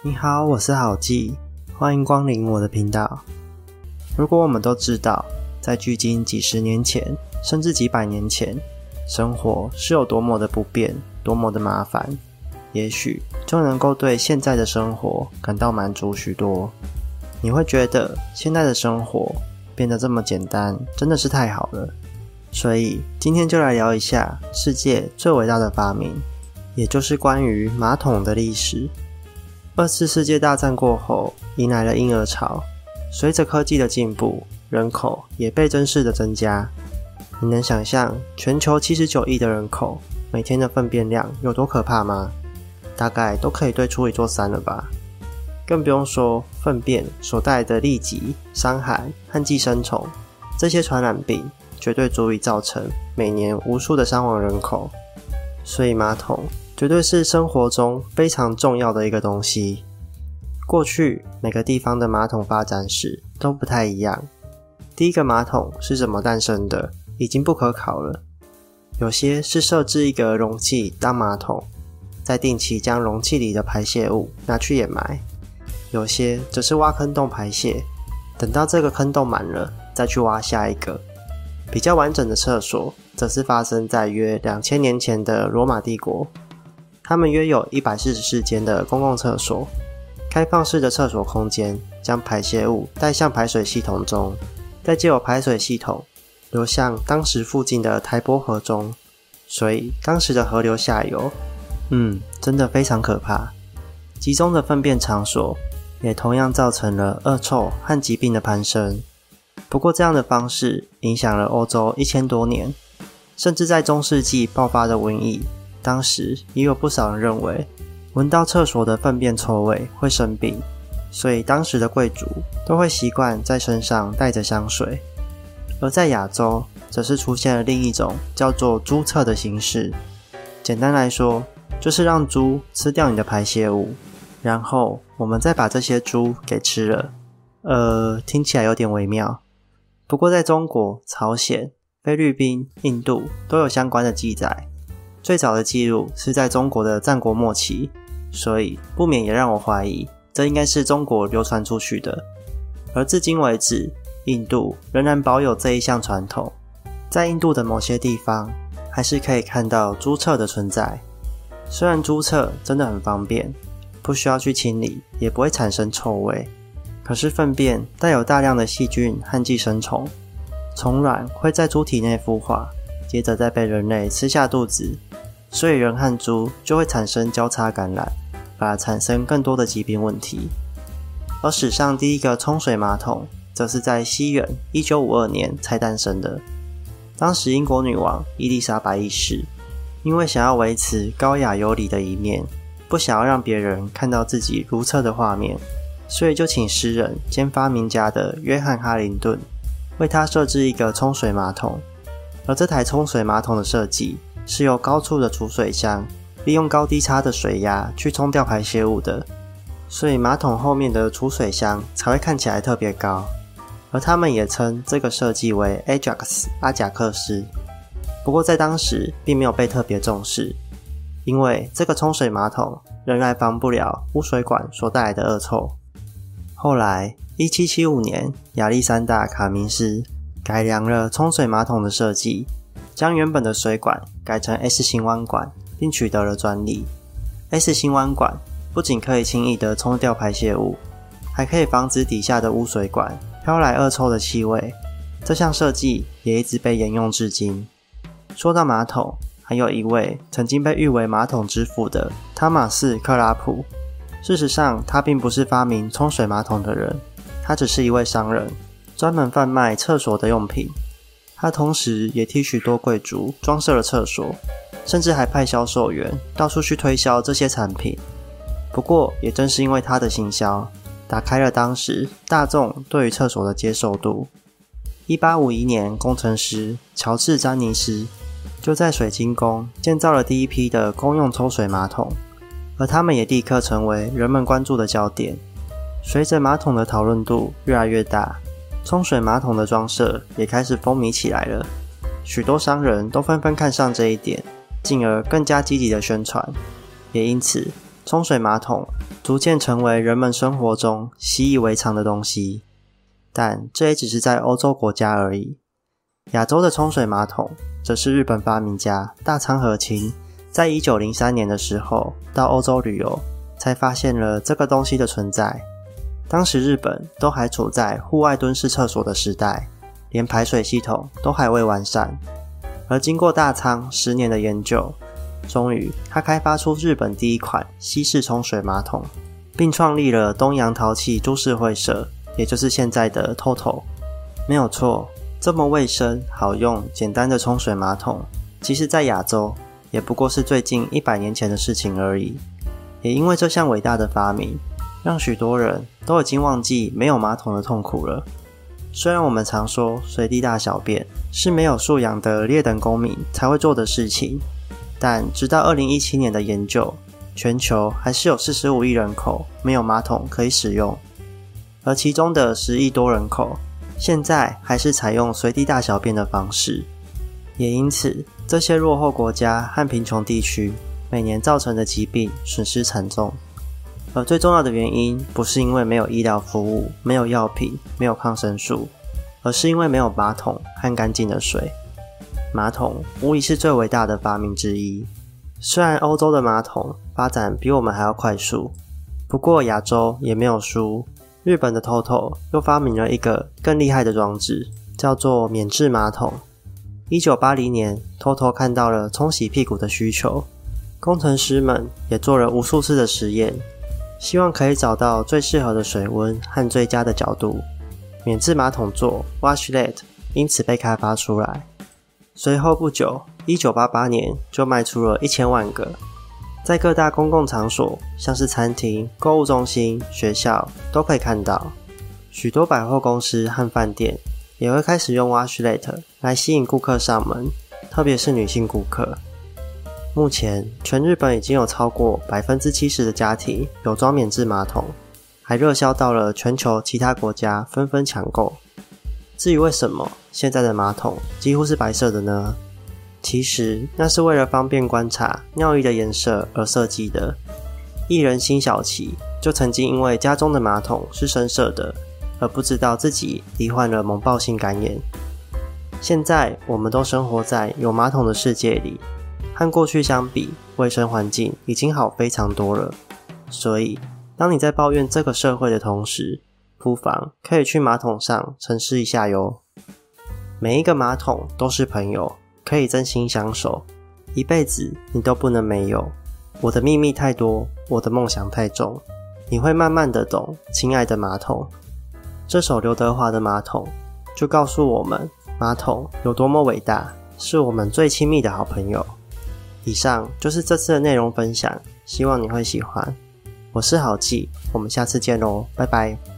你好，我是郝记，欢迎光临我的频道。如果我们都知道，在距今几十年前，甚至几百年前，生活是有多么的不便，多么的麻烦，也许就能够对现在的生活感到满足许多。你会觉得现在的生活变得这么简单，真的是太好了。所以今天就来聊一下世界最伟大的发明，也就是关于马桶的历史。二次世界大战过后，迎来了婴儿潮，随着科技的进步，人口也倍增式的增加。你能想象全球七十九亿的人口每天的粪便量有多可怕吗？大概都可以堆出一座山了吧。更不用说粪便所带来的痢疾、伤害和寄生虫这些传染病，绝对足以造成每年无数的伤亡人口。所以马桶绝对是生活中非常重要的一个东西。过去每个地方的马桶发展史都不太一样。第一个马桶是怎么诞生的，已经不可考了。有些是设置一个容器当马桶，再定期将容器里的排泄物拿去掩埋。有些则是挖坑洞排泄，等到这个坑洞满了，再去挖下一个。比较完整的厕所，则是发生在约两千年前的罗马帝国。他们约有一百四十四间的公共厕所，开放式的厕所空间，将排泄物带向排水系统中，再借由排水系统流向当时附近的台波河中。所以当时的河流下游，嗯，真的非常可怕。集中的粪便场所。也同样造成了恶臭和疾病的攀升。不过，这样的方式影响了欧洲一千多年，甚至在中世纪爆发的瘟疫，当时也有不少人认为闻到厕所的粪便臭味会生病，所以当时的贵族都会习惯在身上带着香水。而在亚洲，则是出现了另一种叫做猪厕的形式。简单来说，就是让猪吃掉你的排泄物。然后我们再把这些猪给吃了，呃，听起来有点微妙。不过在中国、朝鲜、菲律宾、印度都有相关的记载。最早的记录是在中国的战国末期，所以不免也让我怀疑，这应该是中国流传出去的。而至今为止，印度仍然保有这一项传统，在印度的某些地方还是可以看到猪厕的存在。虽然猪厕真的很方便。不需要去清理，也不会产生臭味。可是粪便带有大量的细菌和寄生虫，虫卵会在猪体内孵化，接着再被人类吃下肚子，所以人和猪就会产生交叉感染，反而产生更多的疾病问题。而史上第一个冲水马桶，则是在西元一九五二年才诞生的。当时英国女王伊丽莎白一世，因为想要维持高雅有礼的一面。不想要让别人看到自己如厕的画面，所以就请诗人兼发明家的约翰哈林顿为他设置一个冲水马桶。而这台冲水马桶的设计是由高处的储水箱利用高低差的水压去冲掉排泄物的，所以马桶后面的储水箱才会看起来特别高。而他们也称这个设计为 Ajax 阿贾克斯。不过在当时并没有被特别重视。因为这个冲水马桶仍然防不了污水管所带来的恶臭。后来，一七七五年，亚历山大·卡明斯改良了冲水马桶的设计，将原本的水管改成 S 型弯管，并取得了专利。S 型弯管不仅可以轻易地冲掉排泄物，还可以防止底下的污水管飘来恶臭的气味。这项设计也一直被沿用至今。说到马桶，还有一位曾经被誉为马桶之父的汤马斯·克拉普。事实上，他并不是发明冲水马桶的人，他只是一位商人，专门贩卖厕所的用品。他同时也替许多贵族装设了厕所，甚至还派销售员到处去推销这些产品。不过，也正是因为他的行销，打开了当时大众对于厕所的接受度。一八五一年，工程师乔治·詹尼斯。就在水晶宫建造了第一批的公用抽水马桶，而他们也立刻成为人们关注的焦点。随着马桶的讨论度越来越大，冲水马桶的装设也开始风靡起来了。许多商人都纷纷看上这一点，进而更加积极的宣传，也因此冲水马桶逐渐成为人们生活中习以为常的东西。但这也只是在欧洲国家而已。亚洲的冲水马桶，则是日本发明家大仓和清在一九零三年的时候到欧洲旅游，才发现了这个东西的存在。当时日本都还处在户外蹲式厕所的时代，连排水系统都还未完善。而经过大仓十年的研究，终于他开发出日本第一款西式冲水马桶，并创立了东洋陶器株式会社。也就是现在的 TOTO，没有错，这么卫生、好用、简单的冲水马桶，其实在亚洲也不过是最近一百年前的事情而已。也因为这项伟大的发明，让许多人都已经忘记没有马桶的痛苦了。虽然我们常说随地大小便是没有素养的劣等公民才会做的事情，但直到二零一七年的研究，全球还是有四十五亿人口没有马桶可以使用。而其中的十亿多人口，现在还是采用随地大小便的方式，也因此，这些落后国家和贫穷地区每年造成的疾病损失惨重。而最重要的原因，不是因为没有医疗服务、没有药品、没有抗生素，而是因为没有马桶和干净的水。马桶无疑是最伟大的发明之一。虽然欧洲的马桶发展比我们还要快速，不过亚洲也没有输。日本的 TOTO 又发明了一个更厉害的装置，叫做免治马桶。一九八零年，TOTO 看到了冲洗屁股的需求，工程师们也做了无数次的实验，希望可以找到最适合的水温和最佳的角度。免治马桶座 Washlet 因此被开发出来。随后不久，一九八八年就卖出了一千万个。在各大公共场所，像是餐厅、购物中心、学校，都可以看到。许多百货公司和饭店也会开始用 Washlet 来吸引顾客上门，特别是女性顾客。目前，全日本已经有超过百分之七十的家庭有装免治马桶，还热销到了全球其他国家，纷纷抢购。至于为什么现在的马桶几乎是白色的呢？其实那是为了方便观察尿液的颜色而设计的。艺人辛晓琪就曾经因为家中的马桶是深色的，而不知道自己罹患了脓爆性肝炎。现在我们都生活在有马桶的世界里，和过去相比，卫生环境已经好非常多了。所以，当你在抱怨这个社会的同时，不妨可以去马桶上沉思一下哟。每一个马桶都是朋友。可以真心相守，一辈子你都不能没有。我的秘密太多，我的梦想太重，你会慢慢的懂，亲爱的马桶。这首刘德华的《马桶》就告诉我们，马桶有多么伟大，是我们最亲密的好朋友。以上就是这次的内容分享，希望你会喜欢。我是好记，我们下次见喽，拜拜。